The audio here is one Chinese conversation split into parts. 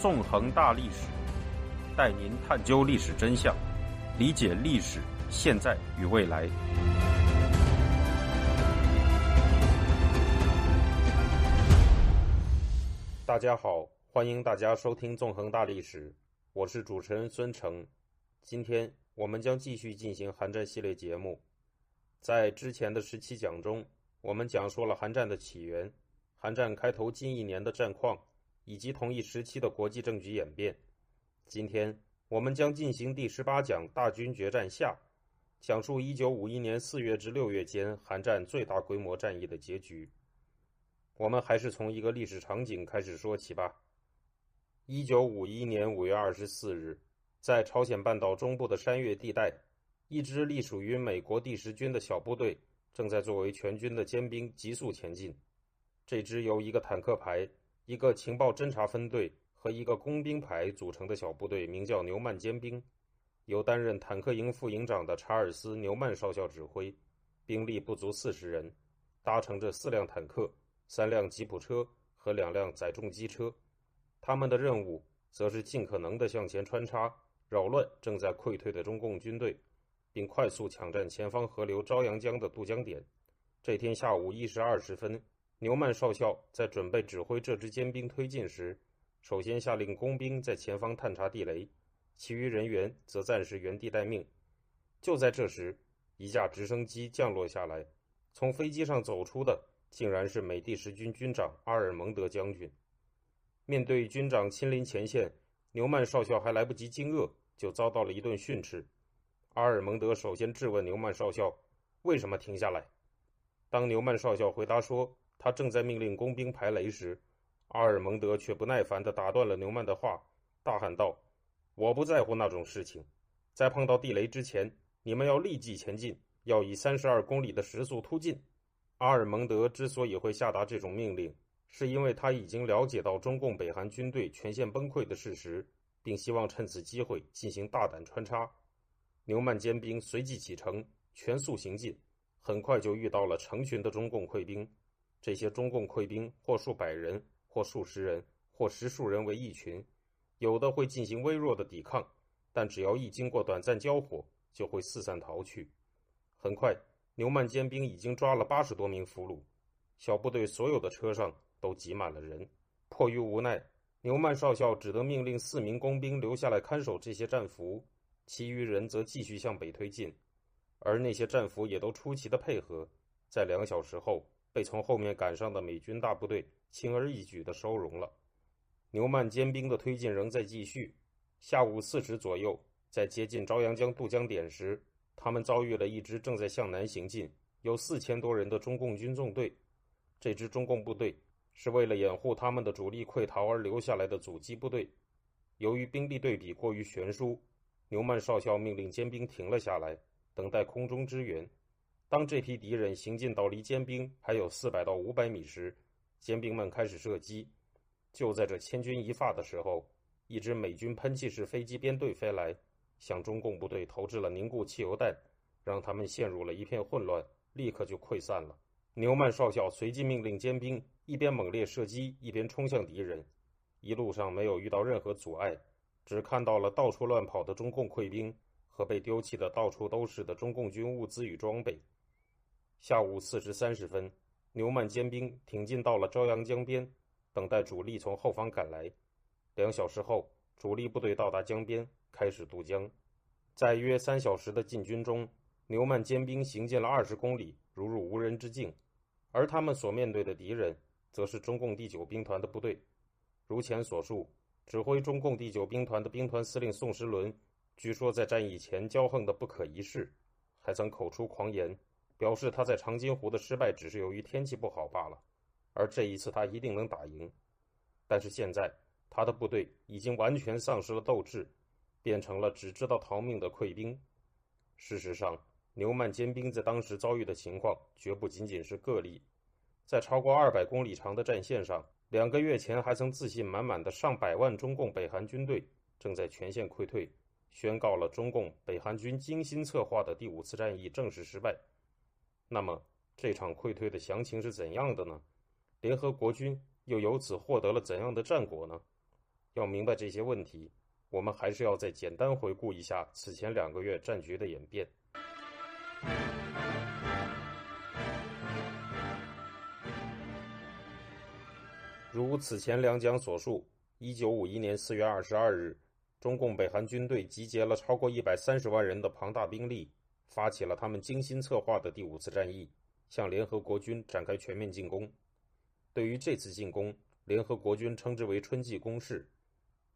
纵横大历史，带您探究历史真相，理解历史现在与未来。大家好，欢迎大家收听《纵横大历史》，我是主持人孙成。今天我们将继续进行韩战系列节目。在之前的十七讲中，我们讲述了韩战的起源、韩战开头近一年的战况，以及同一时期的国际政局演变。今天我们将进行第十八讲“大军决战下”，讲述一九五一年四月至六月间韩战最大规模战役的结局。我们还是从一个历史场景开始说起吧。一九五一年五月二十四日，在朝鲜半岛中部的山岳地带。一支隶属于美国第十军的小部队正在作为全军的尖兵急速前进。这支由一个坦克排、一个情报侦察分队和一个工兵排组成的小部队名叫“牛曼尖兵”，由担任坦克营副营长的查尔斯·牛曼少校指挥，兵力不足四十人，搭乘着四辆坦克、三辆吉普车和两辆载重机车。他们的任务则是尽可能地向前穿插，扰乱正在溃退的中共军队。并快速抢占前方河流朝阳江的渡江点。这天下午一时二十分，牛曼少校在准备指挥这支尖兵推进时，首先下令工兵在前方探查地雷，其余人员则暂时原地待命。就在这时，一架直升机降落下来，从飞机上走出的竟然是美第十军军长阿尔蒙德将军。面对军长亲临前线，牛曼少校还来不及惊愕，就遭到了一顿训斥。阿尔蒙德首先质问牛曼少校：“为什么停下来？”当牛曼少校回答说他正在命令工兵排雷时，阿尔蒙德却不耐烦地打断了牛曼的话，大喊道：“我不在乎那种事情，在碰到地雷之前，你们要立即前进，要以三十二公里的时速突进。”阿尔蒙德之所以会下达这种命令，是因为他已经了解到中共北韩军队全线崩溃的事实，并希望趁此机会进行大胆穿插。牛曼尖兵随即启程，全速行进，很快就遇到了成群的中共溃兵。这些中共溃兵或数百人，或数十人，或十数人为一群，有的会进行微弱的抵抗，但只要一经过短暂交火，就会四散逃去。很快，牛曼尖兵已经抓了八十多名俘虏，小部队所有的车上都挤满了人。迫于无奈，牛曼少校只得命令四名工兵留下来看守这些战俘。其余人则继续向北推进，而那些战俘也都出奇的配合，在两小时后被从后面赶上的美军大部队轻而易举地收容了。牛曼尖兵的推进仍在继续。下午四时左右，在接近朝阳江渡江点时，他们遭遇了一支正在向南行进、有四千多人的中共军纵队。这支中共部队是为了掩护他们的主力溃逃而留下来的阻击部队。由于兵力对比过于悬殊。牛曼少校命令尖兵停了下来，等待空中支援。当这批敌人行进到离尖兵还有四百到五百米时，尖兵们开始射击。就在这千钧一发的时候，一支美军喷气式飞机编队飞来，向中共部队投掷了凝固汽油弹，让他们陷入了一片混乱，立刻就溃散了。牛曼少校随即命令尖兵一边猛烈射击，一边冲向敌人。一路上没有遇到任何阻碍。只看到了到处乱跑的中共溃兵和被丢弃的到处都是的中共军物资与装备。下午四时三十分，牛曼尖兵挺进到了朝阳江边，等待主力从后方赶来。两小时后，主力部队到达江边，开始渡江。在约三小时的进军中，牛曼尖兵行进了二十公里，如入无人之境。而他们所面对的敌人，则是中共第九兵团的部队。如前所述。指挥中共第九兵团的兵团司令宋时轮，据说在战役前骄横的不可一世，还曾口出狂言，表示他在长津湖的失败只是由于天气不好罢了，而这一次他一定能打赢。但是现在，他的部队已经完全丧失了斗志，变成了只知道逃命的溃兵。事实上，牛曼坚兵在当时遭遇的情况绝不仅仅是个例，在超过二百公里长的战线上。两个月前还曾自信满满的上百万中共北韩军队正在全线溃退，宣告了中共北韩军精心策划的第五次战役正式失败。那么这场溃退的详情是怎样的呢？联合国军又由此获得了怎样的战果呢？要明白这些问题，我们还是要再简单回顾一下此前两个月战局的演变。如此前两讲所述，一九五一年四月二十二日，中共北韩军队集结了超过一百三十万人的庞大兵力，发起了他们精心策划的第五次战役，向联合国军展开全面进攻。对于这次进攻，联合国军称之为“春季攻势”。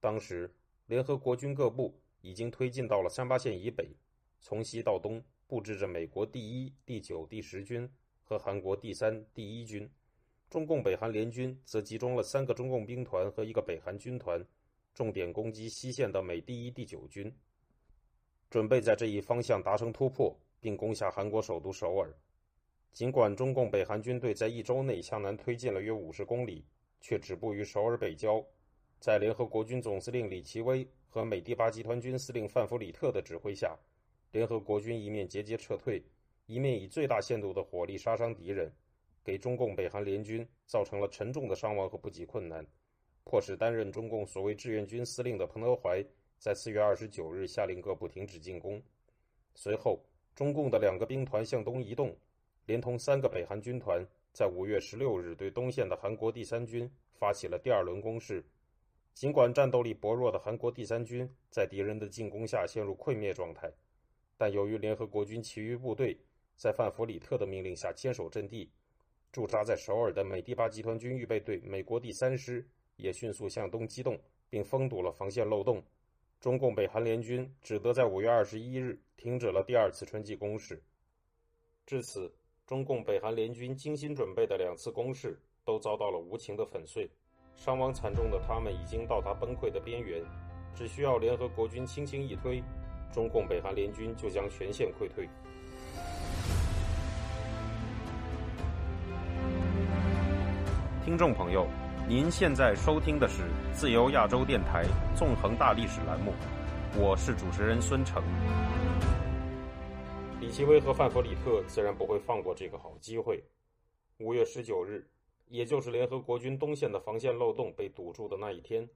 当时，联合国军各部已经推进到了三八线以北，从西到东布置着美国第一、第九、第十军和韩国第三、第一军。中共北韩联军则集中了三个中共兵团和一个北韩军团，重点攻击西线的美第一、第九军，准备在这一方向达成突破，并攻下韩国首都首尔。尽管中共北韩军队在一周内向南推进了约五十公里，却止步于首尔北郊。在联合国军总司令李奇微和美第八集团军司令范弗里特的指挥下，联合国军一面节节撤退，一面以最大限度的火力杀伤敌人。给中共北韩联军造成了沉重的伤亡和补给困难，迫使担任中共所谓志愿军司令的彭德怀在四月二十九日下令各部停止进攻。随后，中共的两个兵团向东移动，连同三个北韩军团，在五月十六日对东线的韩国第三军发起了第二轮攻势。尽管战斗力薄弱的韩国第三军在敌人的进攻下陷入溃灭状态，但由于联合国军其余部队在范弗里特的命令下坚守阵地。驻扎在首尔的美第八集团军预备队美国第三师也迅速向东机动，并封堵了防线漏洞。中共北韩联军只得在五月二十一日停止了第二次春季攻势。至此，中共北韩联军精心准备的两次攻势都遭到了无情的粉碎，伤亡惨重的他们已经到达崩溃的边缘，只需要联合国军轻轻一推，中共北韩联军就将全线溃退。听众朋友，您现在收听的是自由亚洲电台纵横大历史栏目，我是主持人孙成。李奇微和范弗里特自然不会放过这个好机会。五月十九日，也就是联合国军东线的防线漏洞被堵住的那一天，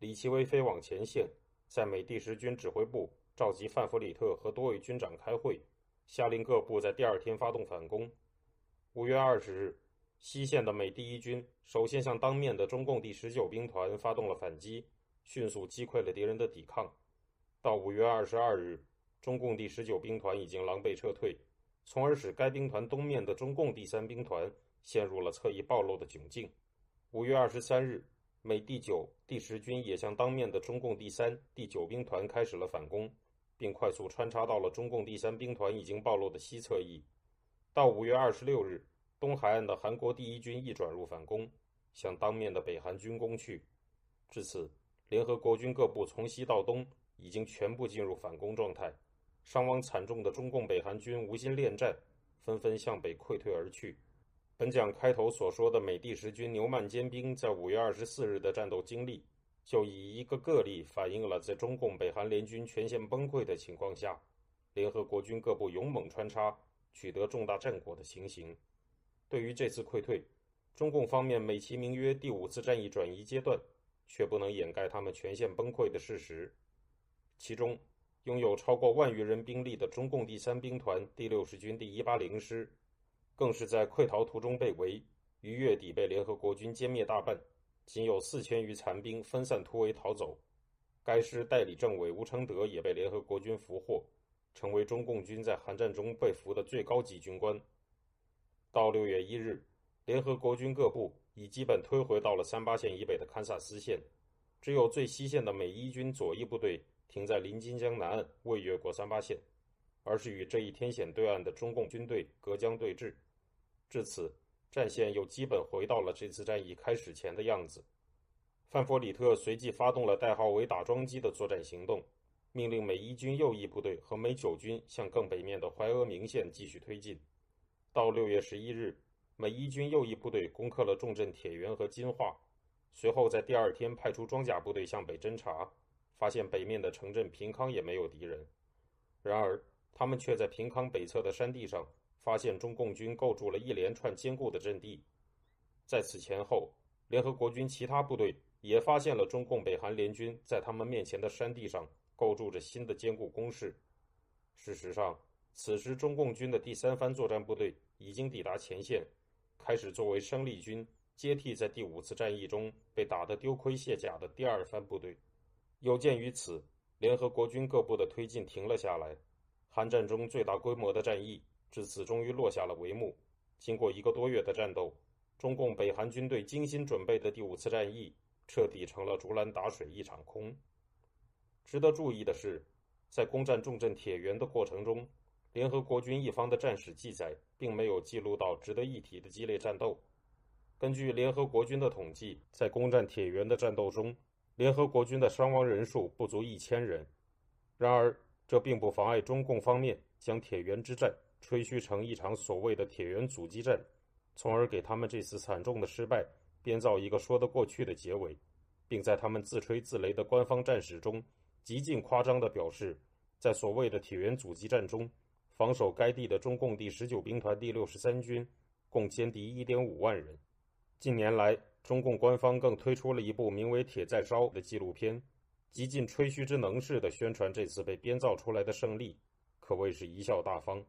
李奇微飞往前线，在美第十军指挥部召集范弗里特和多位军长开会，下令各部在第二天发动反攻。五月二十日。西线的美第一军首先向当面的中共第十九兵团发动了反击，迅速击溃了敌人的抵抗。到五月二十二日，中共第十九兵团已经狼狈撤退，从而使该兵团东面的中共第三兵团陷入了侧翼暴露的窘境。五月二十三日，美第九、第十军也向当面的中共第三、第九兵团开始了反攻，并快速穿插到了中共第三兵团已经暴露的西侧翼。到五月二十六日。东海岸的韩国第一军亦转入反攻，向当面的北韩军攻去。至此，联合国军各部从西到东已经全部进入反攻状态。伤亡惨重的中共北韩军无心恋战，纷纷向北溃退而去。本讲开头所说的美第十军牛曼尖兵在五月二十四日的战斗经历，就以一个个例反映了在中共北韩联军全线崩溃的情况下，联合国军各部勇猛穿插，取得重大战果的情形。对于这次溃退，中共方面美其名曰第五次战役转移阶段，却不能掩盖他们全线崩溃的事实。其中，拥有超过万余人兵力的中共第三兵团第六十军第一八零师，更是在溃逃途中被围，于月底被联合国军歼灭大半，仅有四千余残兵分散突围逃走。该师代理政委吴承德也被联合国军俘获，成为中共军在韩战中被俘的最高级军官。到六月一日，联合国军各部已基本推回到了三八线以北的堪萨斯县，只有最西线的美伊军左翼部队停在临津江南岸，未越过三八线，而是与这一天险对岸的中共军队隔江对峙。至此，战线又基本回到了这次战役开始前的样子。范弗里特随即发动了代号为“打桩机”的作战行动，命令美伊军右翼部队和美九军向更北面的怀俄明线继续推进。到六月十一日，美伊军右翼部队攻克了重镇铁原和金化，随后在第二天派出装甲部队向北侦察，发现北面的城镇平康也没有敌人。然而，他们却在平康北侧的山地上发现中共军构筑了一连串坚固的阵地。在此前后，联合国军其他部队也发现了中共北韩联军在他们面前的山地上构筑着新的坚固工事。事实上，此时中共军的第三番作战部队已经抵达前线，开始作为生力军接替在第五次战役中被打得丢盔卸甲的第二番部队。有鉴于此，联合国军各部的推进停了下来。韩战中最大规模的战役至此终于落下了帷幕。经过一个多月的战斗，中共北韩军队精心准备的第五次战役彻底成了竹篮打水一场空。值得注意的是，在攻占重镇铁原的过程中，联合国军一方的战史记载并没有记录到值得一提的激烈战斗。根据联合国军的统计，在攻占铁原的战斗中，联合国军的伤亡人数不足一千人。然而，这并不妨碍中共方面将铁原之战。吹嘘成一场所谓的铁原阻击战，从而给他们这次惨重的失败编造一个说得过去的结尾，并在他们自吹自擂的官方战史中极尽夸张地表示，在所谓的铁原阻击战中，防守该地的中共第十九兵团第六十三军共歼敌一点五万人。近年来，中共官方更推出了一部名为《铁在烧》的纪录片，极尽吹嘘之能事的宣传这次被编造出来的胜利，可谓是贻笑大方。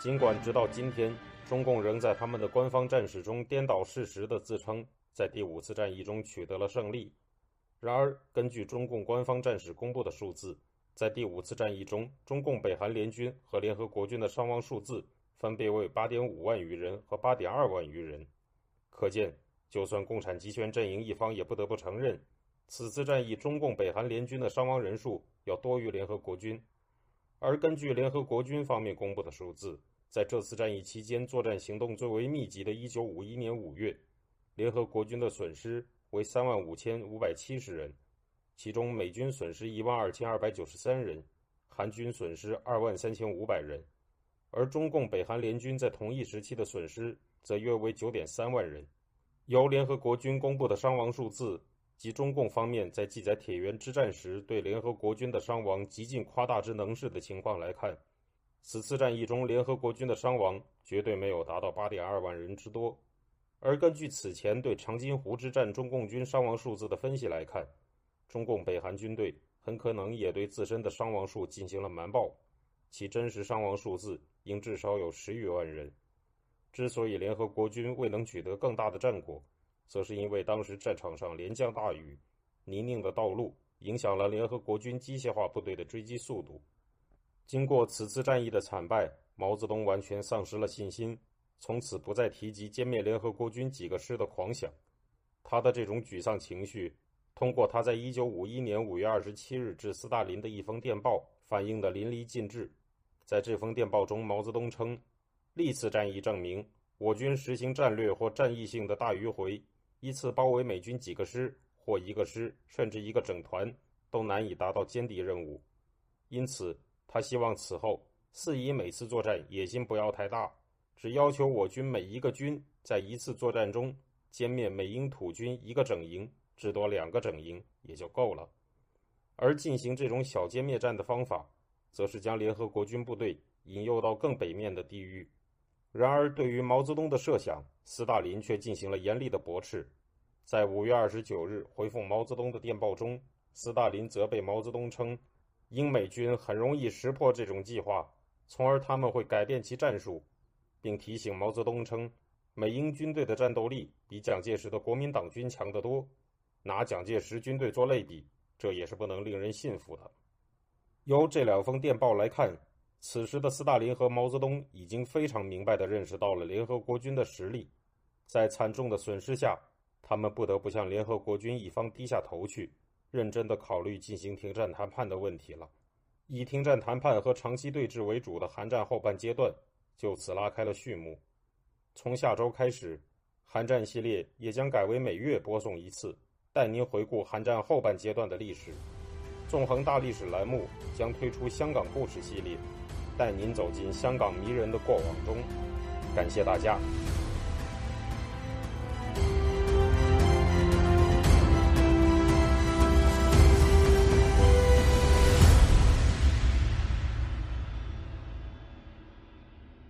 尽管直到今天，中共仍在他们的官方战史中颠倒事实的自称在第五次战役中取得了胜利，然而根据中共官方战史公布的数字，在第五次战役中，中共北韩联军和联合国军的伤亡数字分别为八点五万余人和八点二万余人。可见，就算共产集权阵营一方也不得不承认，此次战役中共北韩联军的伤亡人数。要多于联合国军，而根据联合国军方面公布的数字，在这次战役期间，作战行动最为密集的1951年5月，联合国军的损失为3万5570人，其中美军损失1万2293人，韩军损失2万3500人，而中共北韩联军在同一时期的损失则约为9.3万人。由联合国军公布的伤亡数字。及中共方面在记载铁原之战时对联合国军的伤亡极尽夸大之能事的情况来看，此次战役中联合国军的伤亡绝对没有达到八点二万人之多。而根据此前对长津湖之战中共军伤亡数字的分析来看，中共北韩军队很可能也对自身的伤亡数进行了瞒报，其真实伤亡数字应至少有十余万人。之所以联合国军未能取得更大的战果，则是因为当时战场上连降大雨，泥泞的道路影响了联合国军机械化部队的追击速度。经过此次战役的惨败，毛泽东完全丧失了信心，从此不再提及歼灭联合国军几个师的狂想。他的这种沮丧情绪，通过他在一九五一年五月二十七日致斯大林的一封电报反映得淋漓尽致。在这封电报中，毛泽东称：“历次战役证明，我军实行战略或战役性的大迂回。”依次包围美军几个师或一个师，甚至一个整团，都难以达到歼敌任务。因此，他希望此后四夷每次作战野心不要太大，只要求我军每一个军在一次作战中歼灭美英土军一个整营，至多两个整营也就够了。而进行这种小歼灭战的方法，则是将联合国军部队引诱到更北面的地域。然而，对于毛泽东的设想，斯大林却进行了严厉的驳斥。在五月二十九日回复毛泽东的电报中，斯大林责备毛泽东称，英美军很容易识破这种计划，从而他们会改变其战术，并提醒毛泽东称，美英军队的战斗力比蒋介石的国民党军强得多，拿蒋介石军队做类比，这也是不能令人信服的。由这两封电报来看。此时的斯大林和毛泽东已经非常明白地认识到了联合国军的实力，在惨重的损失下，他们不得不向联合国军一方低下头去，认真地考虑进行停战谈判的问题了。以停战谈判和长期对峙为主的韩战后半阶段就此拉开了序幕。从下周开始，韩战系列也将改为每月播送一次，带您回顾韩战后半阶段的历史。纵横大历史栏目将推出香港故事系列。带您走进香港迷人的过往中，感谢大家。